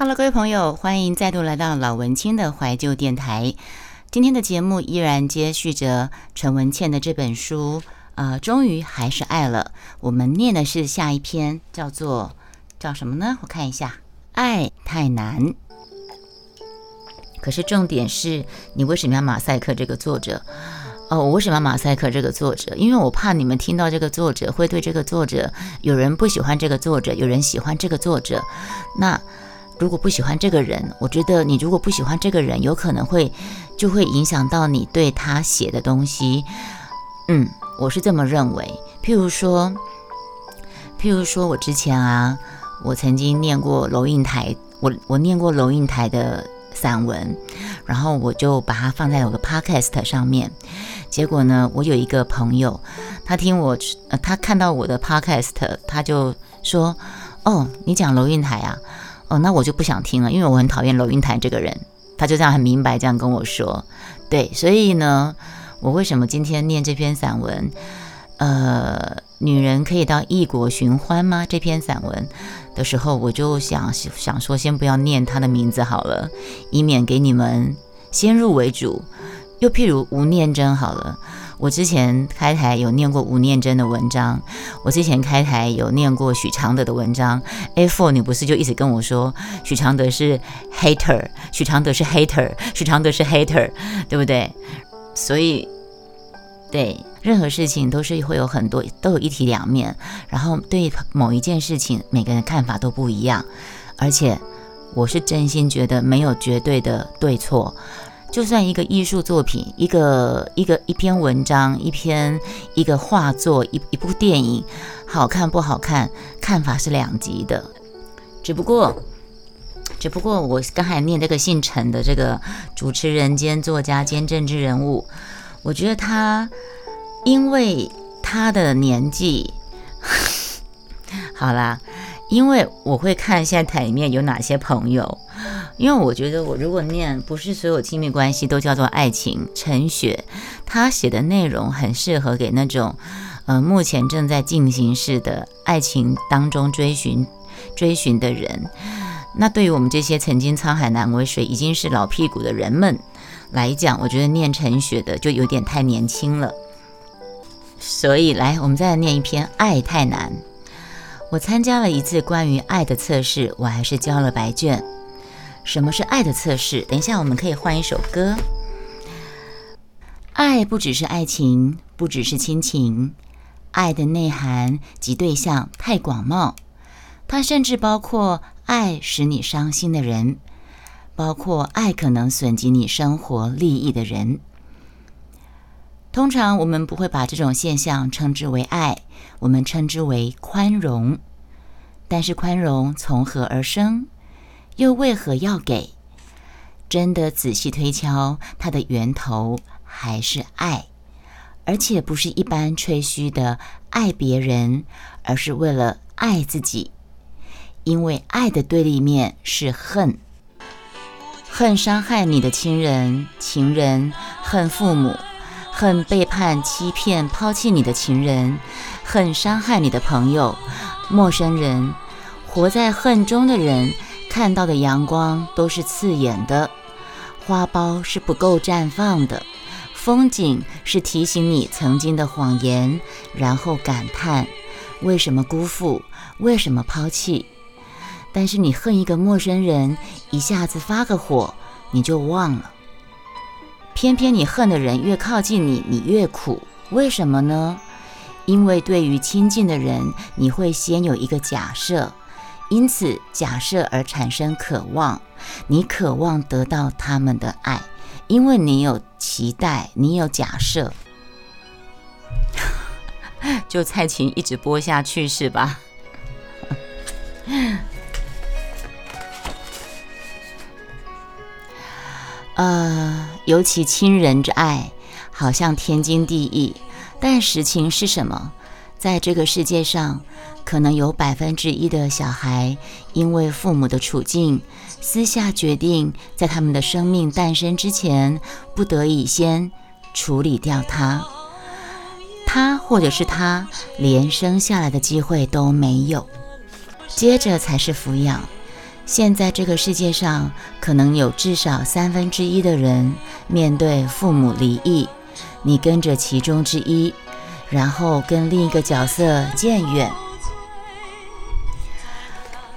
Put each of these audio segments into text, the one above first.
Hello，各位朋友，欢迎再度来到老文青的怀旧电台。今天的节目依然接续着陈文茜的这本书，呃，终于还是爱了。我们念的是下一篇，叫做叫什么呢？我看一下，爱太难。可是重点是你为什么要马赛克这个作者？哦，我为什么要马赛克这个作者？因为我怕你们听到这个作者会对这个作者，有人不喜欢这个作者，有人喜欢这个作者。那如果不喜欢这个人，我觉得你如果不喜欢这个人，有可能会就会影响到你对他写的东西。嗯，我是这么认为。譬如说，譬如说我之前啊，我曾经念过楼应台，我我念过楼应台的。散文，然后我就把它放在我的 podcast 上面。结果呢，我有一个朋友，他听我，他看到我的 podcast，他就说：“哦，你讲娄云台啊？哦，那我就不想听了，因为我很讨厌娄云台这个人。”他就这样很明白这样跟我说。对，所以呢，我为什么今天念这篇散文？呃，女人可以到异国寻欢吗？这篇散文。的时候，我就想想说，先不要念他的名字好了，以免给你们先入为主。又譬如吴念真好了，我之前开台有念过吴念真的文章，我之前开台有念过许常德的文章。A four，你不是就一直跟我说许常德是 hater，许常德是 hater，许常德是 hater，对不对？所以，对。任何事情都是会有很多，都有一体两面。然后对某一件事情，每个人看法都不一样。而且我是真心觉得没有绝对的对错。就算一个艺术作品，一个一个一篇文章，一篇一个画作，一一部电影，好看不好看，看法是两极的。只不过，只不过我刚才念这个姓陈的这个主持人兼作家兼政治人物，我觉得他。因为他的年纪，好啦，因为我会看现在台里面有哪些朋友，因为我觉得我如果念不是所有亲密关系都叫做爱情，陈雪他写的内容很适合给那种，呃，目前正在进行式的爱情当中追寻追寻的人。那对于我们这些曾经沧海难为水，已经是老屁股的人们来讲，我觉得念陈雪的就有点太年轻了。所以，来，我们再来念一篇《爱太难》。我参加了一次关于爱的测试，我还是交了白卷。什么是爱的测试？等一下，我们可以换一首歌。爱不只是爱情，不只是亲情，爱的内涵及对象太广袤，它甚至包括爱使你伤心的人，包括爱可能损及你生活利益的人。通常我们不会把这种现象称之为爱，我们称之为宽容。但是宽容从何而生？又为何要给？真的仔细推敲，它的源头还是爱，而且不是一般吹嘘的爱别人，而是为了爱自己。因为爱的对立面是恨，恨伤害你的亲人、情人，恨父母。恨背叛、欺骗、抛弃你的情人，恨伤害你的朋友、陌生人。活在恨中的人，看到的阳光都是刺眼的，花苞是不够绽放的，风景是提醒你曾经的谎言，然后感叹为什么辜负，为什么抛弃。但是你恨一个陌生人，一下子发个火，你就忘了。偏偏你恨的人越靠近你，你越苦。为什么呢？因为对于亲近的人，你会先有一个假设，因此假设而产生渴望。你渴望得到他们的爱，因为你有期待，你有假设。就蔡琴一直播下去是吧？呃，尤其亲人之爱，好像天经地义。但实情是什么？在这个世界上，可能有百分之一的小孩，因为父母的处境，私下决定，在他们的生命诞生之前，不得已先处理掉他。他或者是他，连生下来的机会都没有。接着才是抚养。现在这个世界上，可能有至少三分之一的人面对父母离异，你跟着其中之一，然后跟另一个角色渐远。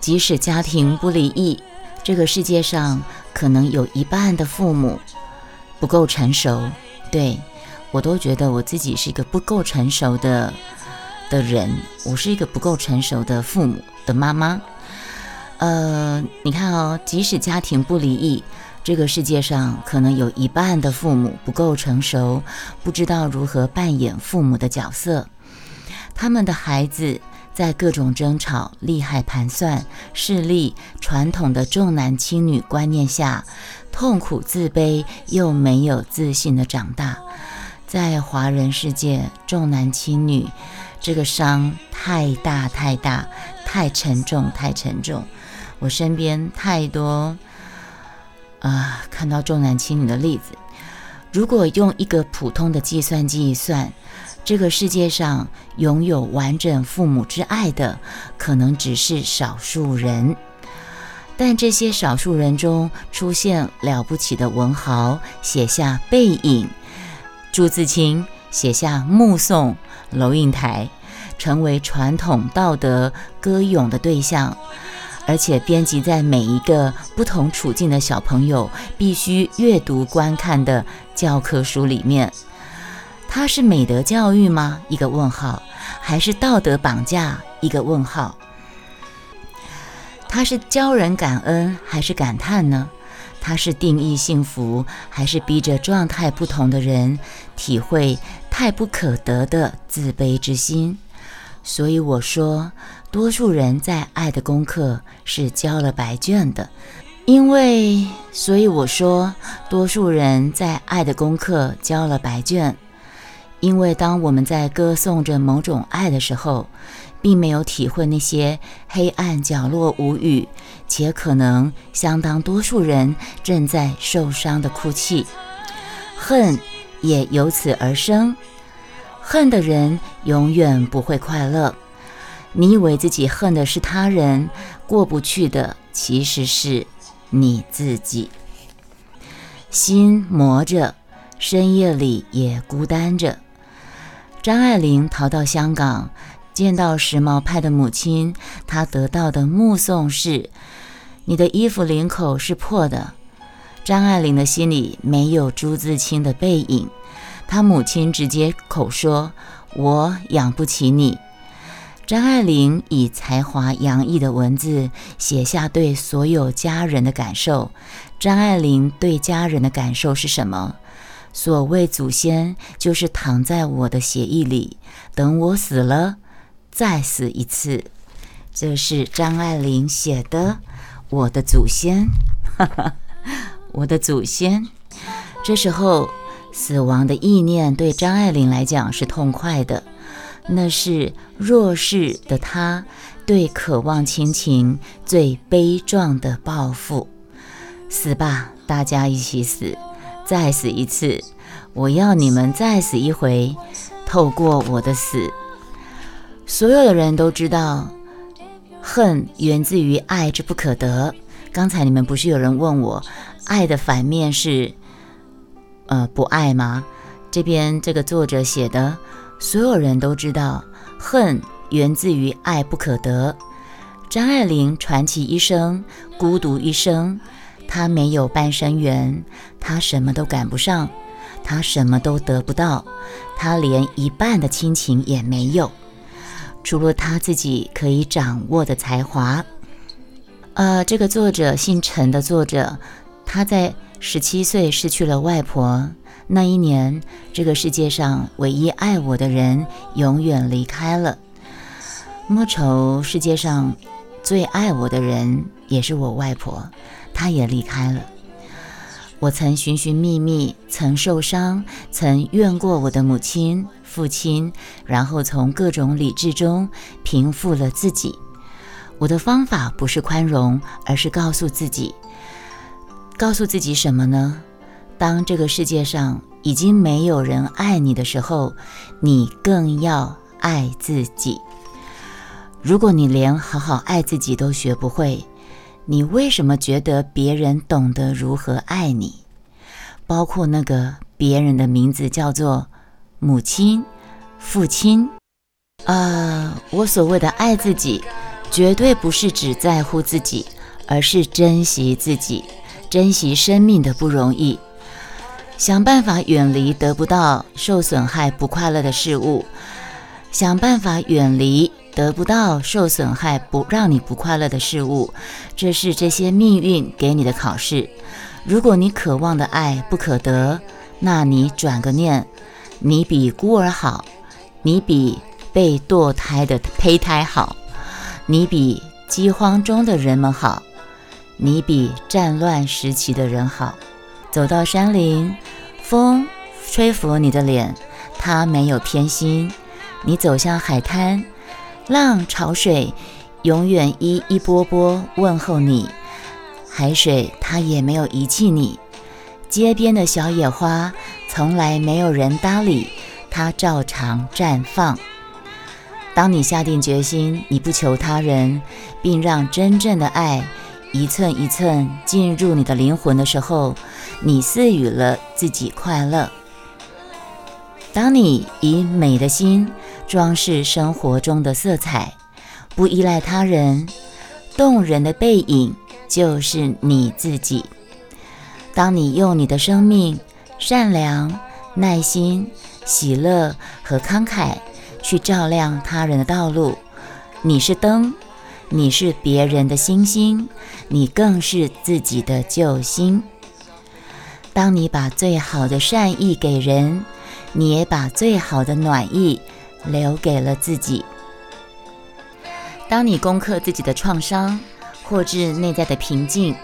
即使家庭不离异，这个世界上可能有一半的父母不够成熟。对我都觉得我自己是一个不够成熟的的人，我是一个不够成熟的父母的妈妈。呃，你看哦，即使家庭不离异，这个世界上可能有一半的父母不够成熟，不知道如何扮演父母的角色。他们的孩子在各种争吵、利害盘算、势力、传统的重男轻女观念下，痛苦、自卑又没有自信的长大。在华人世界，重男轻女这个伤太大、太大、太沉重、太沉重。我身边太多啊，看到重男轻女的例子。如果用一个普通的计算机一算，这个世界上拥有完整父母之爱的，可能只是少数人。但这些少数人中出现了不起的文豪，写下《背影》；朱自清写下《目送》；楼应台成为传统道德歌咏的对象。而且编辑在每一个不同处境的小朋友必须阅读观看的教科书里面，它是美德教育吗？一个问号，还是道德绑架？一个问号。它是教人感恩还是感叹呢？它是定义幸福，还是逼着状态不同的人体会太不可得的自卑之心？所以我说。多数人在爱的功课是交了白卷的，因为所以我说，多数人在爱的功课交了白卷，因为当我们在歌颂着某种爱的时候，并没有体会那些黑暗角落无语，且可能相当多数人正在受伤的哭泣，恨也由此而生，恨的人永远不会快乐。你以为自己恨的是他人，过不去的其实是你自己。心磨着，深夜里也孤单着。张爱玲逃到香港，见到时髦派的母亲，她得到的目送是：你的衣服领口是破的。张爱玲的心里没有朱自清的背影，她母亲直接口说：“我养不起你。”张爱玲以才华洋溢的文字写下对所有家人的感受。张爱玲对家人的感受是什么？所谓祖先，就是躺在我的血液里，等我死了，再死一次。这是张爱玲写的。我的祖先，哈 哈我的祖先。这时候，死亡的意念对张爱玲来讲是痛快的。那是弱势的他对渴望亲情最悲壮的报复。死吧，大家一起死，再死一次，我要你们再死一回。透过我的死，所有的人都知道，恨源自于爱之不可得。刚才你们不是有人问我，爱的反面是呃不爱吗？这边这个作者写的。所有人都知道，恨源自于爱不可得。张爱玲传奇一生，孤独一生，她没有半生缘，她什么都赶不上，她什么都得不到，她连一半的亲情也没有，除了她自己可以掌握的才华。呃，这个作者姓陈的作者，他在十七岁失去了外婆。那一年，这个世界上唯一爱我的人永远离开了。莫愁，世界上最爱我的人也是我外婆，她也离开了。我曾寻寻觅觅，曾受伤，曾怨过我的母亲、父亲，然后从各种理智中平复了自己。我的方法不是宽容，而是告诉自己，告诉自己什么呢？当这个世界上已经没有人爱你的时候，你更要爱自己。如果你连好好爱自己都学不会，你为什么觉得别人懂得如何爱你？包括那个别人的名字叫做母亲、父亲。啊，我所谓的爱自己，绝对不是只在乎自己，而是珍惜自己，珍惜生命的不容易。想办法远离得不到、受损害、不快乐的事物，想办法远离得不到、受损害、不让你不快乐的事物，这是这些命运给你的考试。如果你渴望的爱不可得，那你转个念，你比孤儿好，你比被堕胎的胚胎好，你比饥荒中的人们好，你比战乱时期的人好。走到山林，风吹拂你的脸，它没有偏心。你走向海滩，浪潮水永远一一波波问候你，海水它也没有遗弃你。街边的小野花从来没有人搭理，它照常绽放。当你下定决心，你不求他人，并让真正的爱。一寸一寸进入你的灵魂的时候，你赐予了自己快乐。当你以美的心装饰生活中的色彩，不依赖他人，动人的背影就是你自己。当你用你的生命、善良、耐心、喜乐和慷慨去照亮他人的道路，你是灯。你是别人的星星，你更是自己的救星。当你把最好的善意给人，你也把最好的暖意留给了自己。当你攻克自己的创伤，获致内在的平静，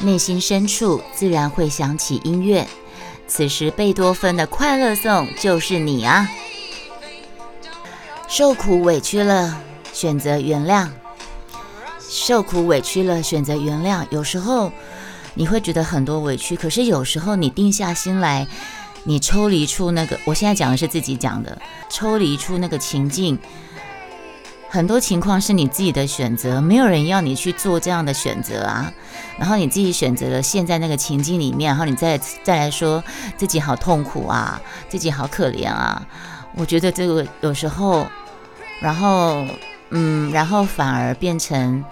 内心深处自然会响起音乐。此时，贝多芬的快乐颂就是你啊！受苦委屈了，选择原谅。受苦委屈了，选择原谅。有时候你会觉得很多委屈，可是有时候你定下心来，你抽离出那个，我现在讲的是自己讲的，抽离出那个情境，很多情况是你自己的选择，没有人要你去做这样的选择啊。然后你自己选择了现在那个情境里面，然后你再再来说自己好痛苦啊，自己好可怜啊。我觉得这个有时候，然后。嗯，然后反而变成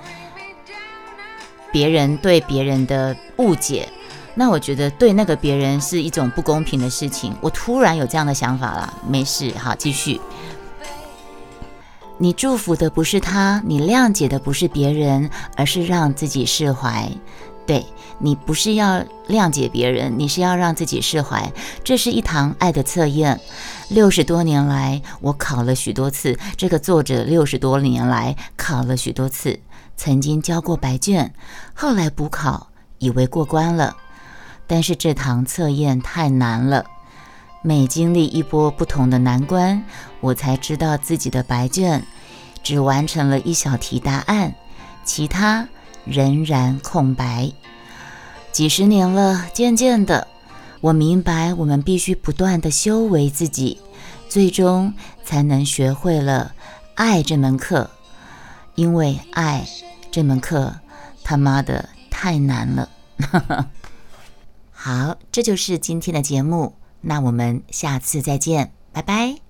别人对别人的误解，那我觉得对那个别人是一种不公平的事情。我突然有这样的想法了，没事，好，继续。你祝福的不是他，你谅解的不是别人，而是让自己释怀。对你不是要谅解别人，你是要让自己释怀。这是一堂爱的测验。六十多年来，我考了许多次。这个作者六十多年来考了许多次，曾经交过白卷，后来补考，以为过关了。但是这堂测验太难了，每经历一波不同的难关，我才知道自己的白卷只完成了一小题答案，其他。仍然空白。几十年了，渐渐的，我明白，我们必须不断的修为自己，最终才能学会了爱这门课。因为爱这门课，他妈的太难了。好，这就是今天的节目，那我们下次再见，拜拜。